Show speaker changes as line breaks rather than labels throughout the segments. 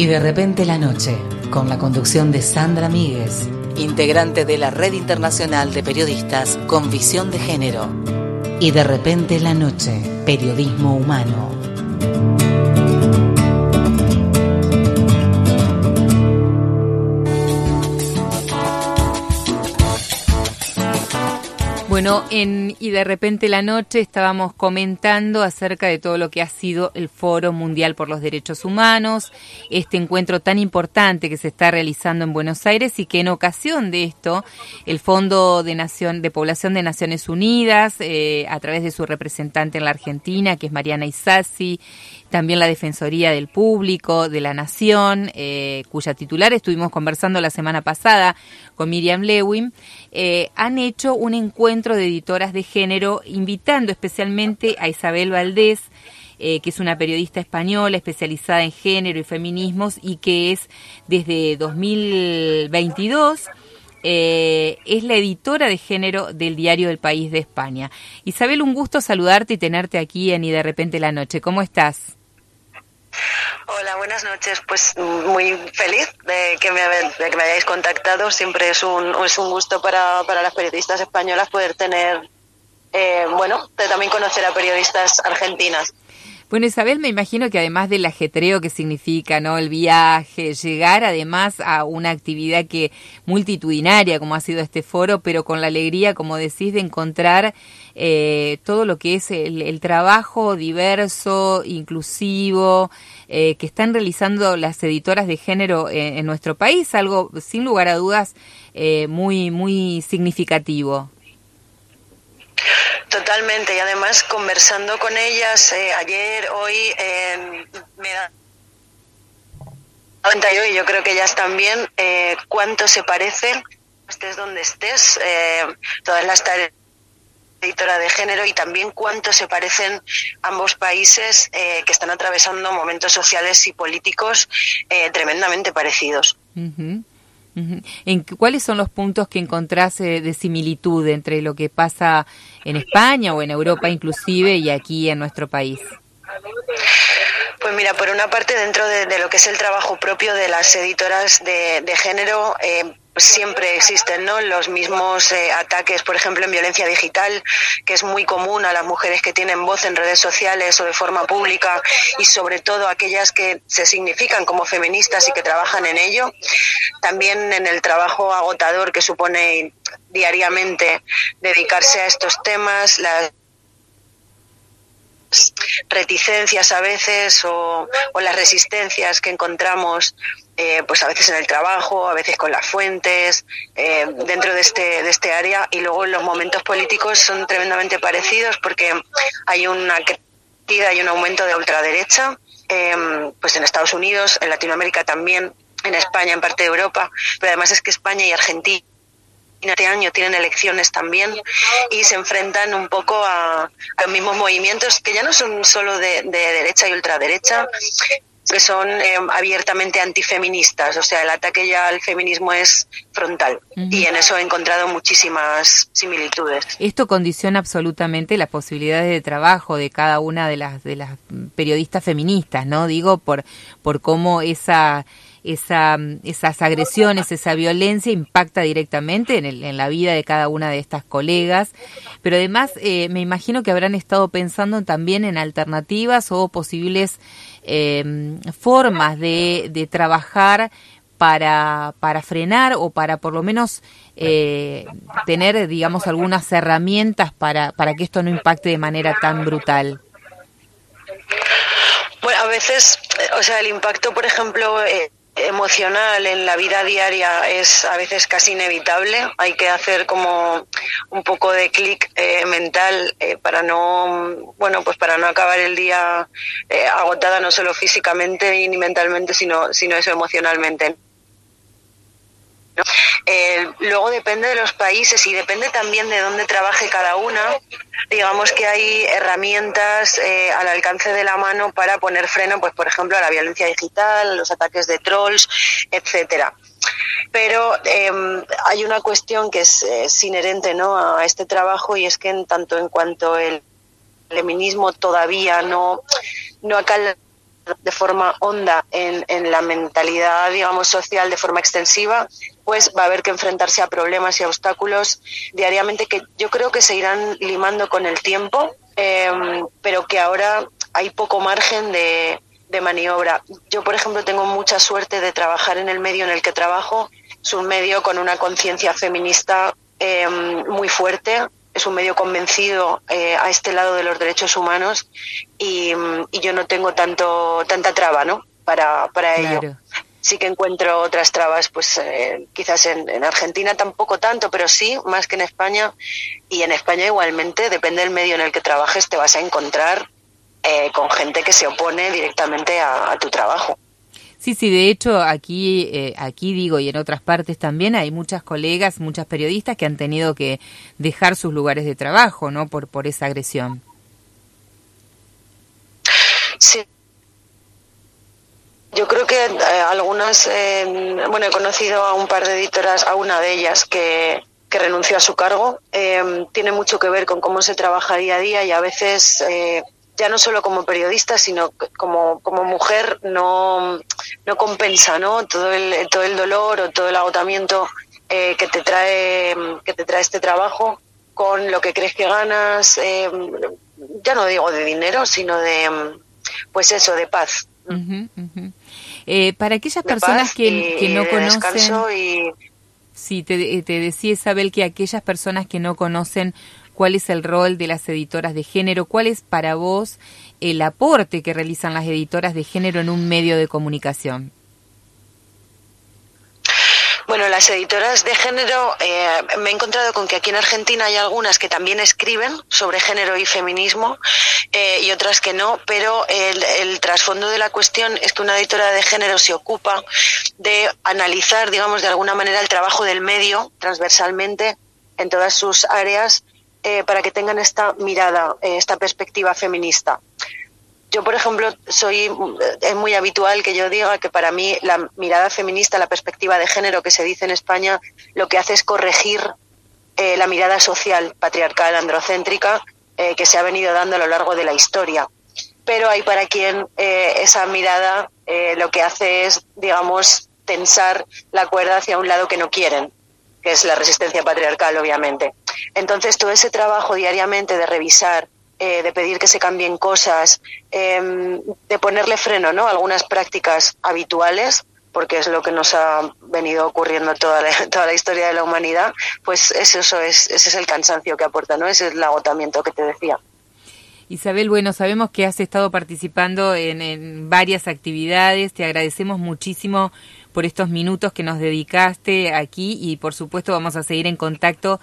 Y de repente la noche, con la conducción de Sandra Míguez, integrante de la Red Internacional de Periodistas con Visión de Género. Y de repente la noche, periodismo humano.
Bueno, en Y de repente la noche estábamos comentando acerca de todo lo que ha sido el Foro Mundial por los Derechos Humanos, este encuentro tan importante que se está realizando en Buenos Aires y que en ocasión de esto el Fondo de, Nación, de Población de Naciones Unidas, eh, a través de su representante en la Argentina, que es Mariana Isasi, también la Defensoría del Público, de la Nación, eh, cuya titular estuvimos conversando la semana pasada con Miriam Lewin, eh, han hecho un encuentro de editoras de género invitando especialmente a Isabel Valdés, eh, que es una periodista española especializada en género y feminismos y que es desde 2022 es la editora de género del diario del País de España. Isabel, un gusto saludarte y tenerte aquí en Y de repente la noche. ¿Cómo estás?
Hola, buenas noches. Pues muy feliz de que me, de hayáis contactado. Siempre es un, es un gusto para, para las periodistas españolas poder tener, eh, bueno, también conocer a periodistas argentinas.
Bueno, Isabel, me imagino que además del ajetreo que significa, ¿no? El viaje, llegar además a una actividad que multitudinaria como ha sido este foro, pero con la alegría, como decís, de encontrar eh, todo lo que es el, trabajo diverso, inclusivo, eh, que están realizando las editoras de género en, nuestro país, algo sin lugar a dudas eh, muy, muy significativo.
Totalmente, y además conversando con ellas eh, ayer, hoy, eh, me da cuenta yo, y yo creo que ellas también, eh, cuánto se parecen, estés donde estés, eh, todas las tareas editora de género y también cuánto se parecen ambos países eh, que están atravesando momentos sociales y políticos eh, tremendamente parecidos.
¿En ¿Cuáles son los puntos que encontrás de similitud entre lo que pasa en España o en Europa inclusive y aquí en nuestro país?
Pues mira, por una parte, dentro de, lo que es el trabajo propio de las editoras de, género, eh, siempre existen ¿no? los mismos eh, ataques, por ejemplo, en violencia digital, que es muy común a las mujeres que tienen voz en redes sociales o de forma pública y sobre todo aquellas que se significan como feministas y que trabajan en ello. También en el trabajo agotador que supone diariamente dedicarse a estos temas, las reticencias a veces o, las resistencias que encontramos eh, pues a veces en el trabajo, a veces con las fuentes, eh, dentro de este, de este área y luego los momentos políticos son tremendamente parecidos porque hay una crecida y un aumento de ultraderecha, eh, pues en Estados Unidos, en Latinoamérica también, en España, en parte de Europa, pero además es que España y Argentina este año tienen elecciones también y se enfrentan un poco a, los mismos movimientos que ya no son solo de, derecha y ultraderecha, que son eh, abiertamente antifeministas, o sea, el ataque ya al feminismo es frontal y en eso he encontrado muchísimas similitudes.
Esto condiciona absolutamente las posibilidades de trabajo de cada una de las de las periodistas feministas, ¿no? Digo por por cómo esa esa, esas agresiones, esa violencia impacta directamente en, el, en, la vida de cada una de estas colegas, pero además eh, me imagino que habrán estado pensando también en alternativas o posibles eh, formas de, de trabajar para, para frenar o para por lo menos eh, tener, digamos, algunas herramientas para, para que esto no impacte de manera tan brutal?
Bueno, a veces, o sea, el impacto, por ejemplo, eh, emocional en la vida diaria es a veces casi inevitable. Hay que hacer como un poco de clic eh, mental eh, para no, bueno, pues para no acabar el día eh, agotada no solo físicamente ni mentalmente, sino, sino eso emocionalmente. Eh, luego depende de los países y depende también de dónde trabaje cada una. Digamos que hay herramientas eh, al alcance de la mano para poner freno, pues por ejemplo, a la violencia digital, los ataques de trolls, etcétera. Pero em, hay una cuestión que es, inherente ¿no? a este trabajo y es que en tanto en cuanto el feminismo todavía no, no ha de forma honda en, en la mentalidad, digamos, social de forma extensiva, pues va a haber que enfrentarse a problemas y obstáculos diariamente que yo creo que se irán limando con el tiempo, em, pero que ahora hay poco margen de, de maniobra. Yo, por ejemplo, tengo mucha suerte de trabajar en el medio en el que trabajo. Es un medio con una conciencia feminista em, muy fuerte, es un medio convencido eh, a este lado de los derechos humanos y, yo no tengo tanto tanta traba ¿no? para, para ello. Sí que encuentro otras trabas, pues eh, quizás en, Argentina tampoco tanto, pero sí, más que en España. Y en España igualmente, depende del medio en el que trabajes, te vas a encontrar eh, con gente que se opone directamente a tu trabajo.
Sí, sí, de hecho aquí, eh, aquí digo y en otras partes también hay muchas colegas, muchas periodistas que han tenido que dejar sus lugares de trabajo, ¿no? Por, por esa agresión.
Sí. Yo creo que eh, algunas, eh, bueno, he conocido a un par de editoras, a una de ellas que, que renunció a su cargo. tiene mucho que ver con cómo se trabaja día a día y a veces ya no solo como periodista, sino como, como mujer, no, no compensa ¿no? Todo, el, todo el dolor o todo el agotamiento eh, que, te trae, que te trae este trabajo con lo que crees que ganas, eh, ya no digo de dinero, sino de, pues eso, de paz.
Eh, para aquellas personas que, que, no conocen... Y... Sí, te, te decía Isabel que aquellas personas que no conocen cuál es el rol de las editoras de género, cuál es para vos el aporte que realizan las editoras de género en un medio de comunicación.
Bueno, las editoras de género, eh, me he encontrado con que aquí en Argentina hay algunas que también escriben sobre género y feminismo eh, y otras que no, pero el, el, trasfondo de la cuestión es que una editora de género se ocupa de analizar, digamos, de alguna manera el trabajo del medio transversalmente en todas sus áreas eh, para que tengan esta mirada, eh, esta perspectiva feminista. Yo, por ejemplo, soy es muy habitual que yo diga que para mí la mirada feminista, la perspectiva de género que se dice en España, lo que hace es corregir eh, la mirada social, patriarcal, androcéntrica que se ha venido dando a lo largo de la historia. Pero hay para quien esa mirada lo que hace es, digamos, tensar la cuerda hacia un lado que no quieren que es la resistencia patriarcal, obviamente. Entonces, todo ese trabajo diariamente de revisar, eh, de pedir que se cambien cosas, em, de ponerle freno ¿no? a algunas prácticas habituales, porque es lo que nos ha venido ocurriendo toda la, toda la historia de la humanidad, pues eso, es, ese es el cansancio que aporta, ¿no? Ese es el agotamiento que te decía.
Isabel, bueno, sabemos que has estado participando en, en varias actividades, te agradecemos muchísimo por estos minutos que nos dedicaste aquí y por supuesto vamos a seguir en contacto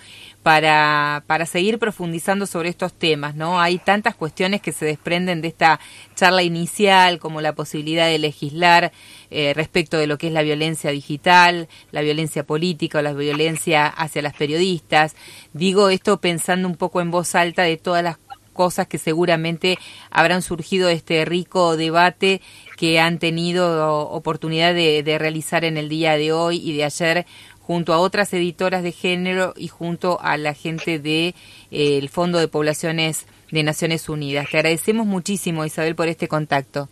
para, para seguir profundizando sobre estos temas, ¿no? Hay tantas cuestiones que se desprenden de esta charla inicial, como la posibilidad de legislar eh, respecto de lo que es la violencia digital, la violencia política o la violencia hacia las periodistas. Digo esto pensando un poco en voz alta de todas las cosas que seguramente habrán surgido de este rico debate que han tenido oportunidad de, realizar en el día de hoy y de ayer junto a otras editoras de género y junto a la gente del de, eh, Fondo de Poblaciones de Naciones Unidas. Te agradecemos muchísimo, Isabel, por este contacto.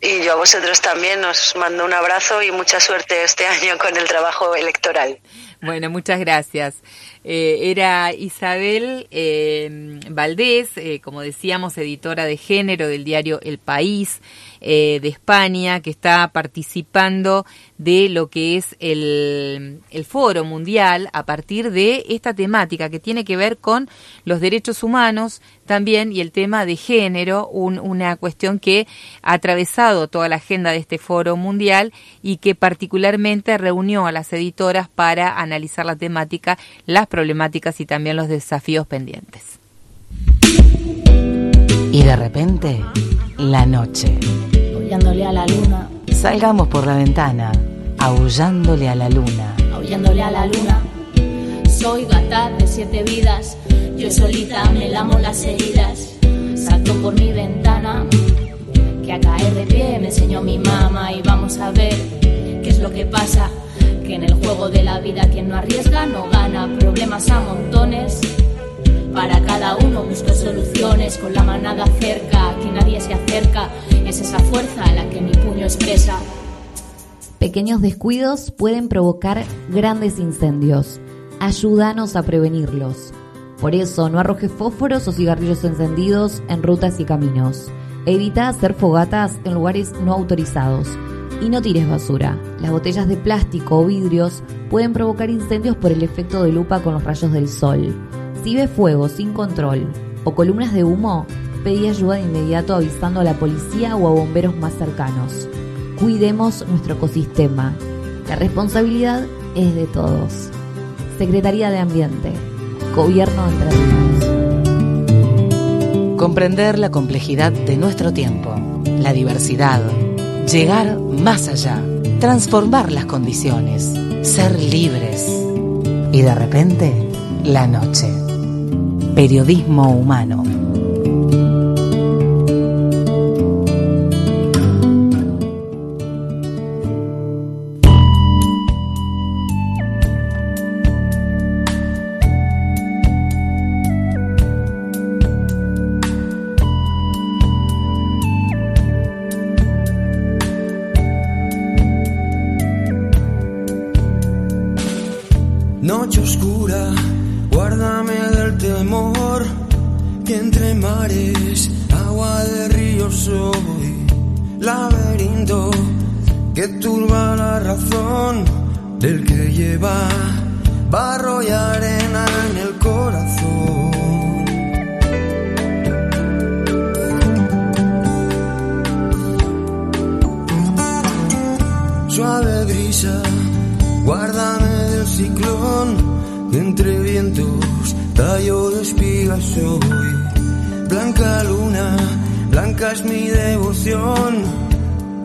Y yo a vosotros también os mando un abrazo y mucha suerte este año con el trabajo electoral.
Bueno, muchas gracias. Eh, era Isabel eh, Valdés, eh, como decíamos, editora de género del diario El País de España, que está participando de lo que es el, el, foro mundial a partir de esta temática que tiene que ver con los derechos humanos también y el tema de género, una cuestión que ha atravesado toda la agenda de este foro mundial y que particularmente reunió a las editoras para analizar la temática, las problemáticas y también los desafíos pendientes.
Y de repente, la noche.
Aullándole a la luna.
Salgamos por la ventana, aullándole a la luna.
Aullándole a la luna. Soy gata de siete vidas, yo solita me lamo las heridas. Salto por mi ventana, que a caer de pie me enseñó mi mamá y vamos a ver qué es lo que pasa que en el juego de la vida quien no arriesga no gana problemas a montones. Para cada uno busco soluciones con la manada cerca, que nadie se acerca. Es esa fuerza la que mi puño expresa.
Pequeños descuidos pueden provocar grandes incendios. Ayúdanos a prevenirlos. Por eso, no arrojes fósforos o cigarrillos encendidos en rutas y caminos. Evita hacer fogatas en lugares no autorizados. Y no tires basura. Las botellas de plástico o vidrios pueden provocar incendios por el efecto de lupa con los rayos del sol. Ves fuego sin control o columnas de humo, pedí ayuda de inmediato avisando a la policía o a bomberos más cercanos. Cuidemos nuestro ecosistema. La responsabilidad es de todos. Secretaría de Ambiente. Gobierno Entre Ríos.
Comprender la complejidad de nuestro tiempo, la diversidad, llegar más allá, transformar las condiciones, ser libres. Y de repente, la noche. Periodismo humano.
Que turba la razón del que lleva barro y arena en el corazón. Suave brisa, guárdame del ciclón, que entre vientos tallo de espigas soy. Blanca luna, blanca es mi devoción,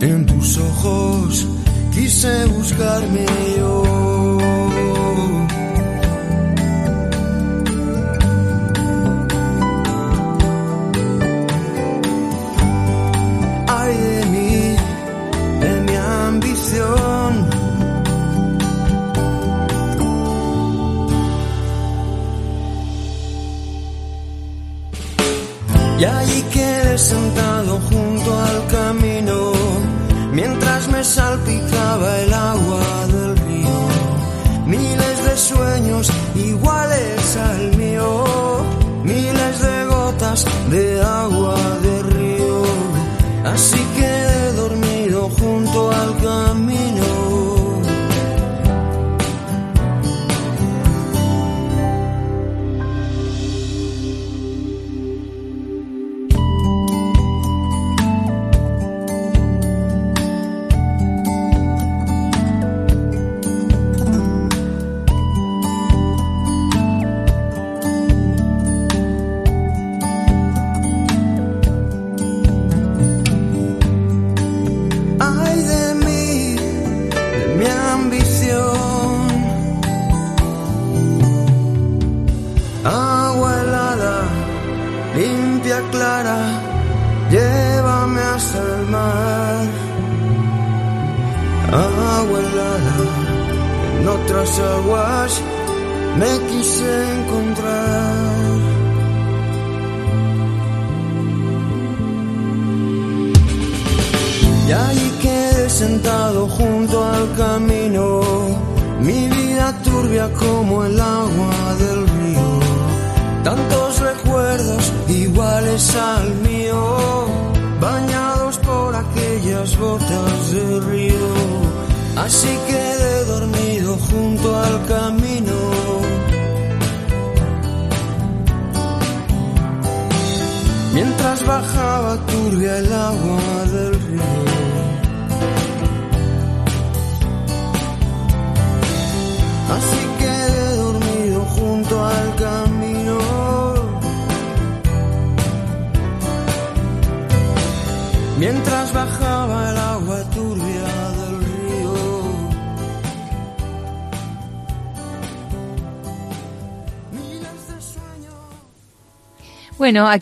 en tus ojos quise buscarme yo. Ay de mí, de mi ambición. Y allí quedé sentado junto de agua del río. Así otras aguas me quise encontrar. Y allí quedé sentado junto al camino, mi vida turbia como el agua del río. Tantos recuerdos iguales al mío, bañados por aquellas gotas de río. Así quedé dormido junto al camino. Mientras bajaba turbia el agua
Bueno,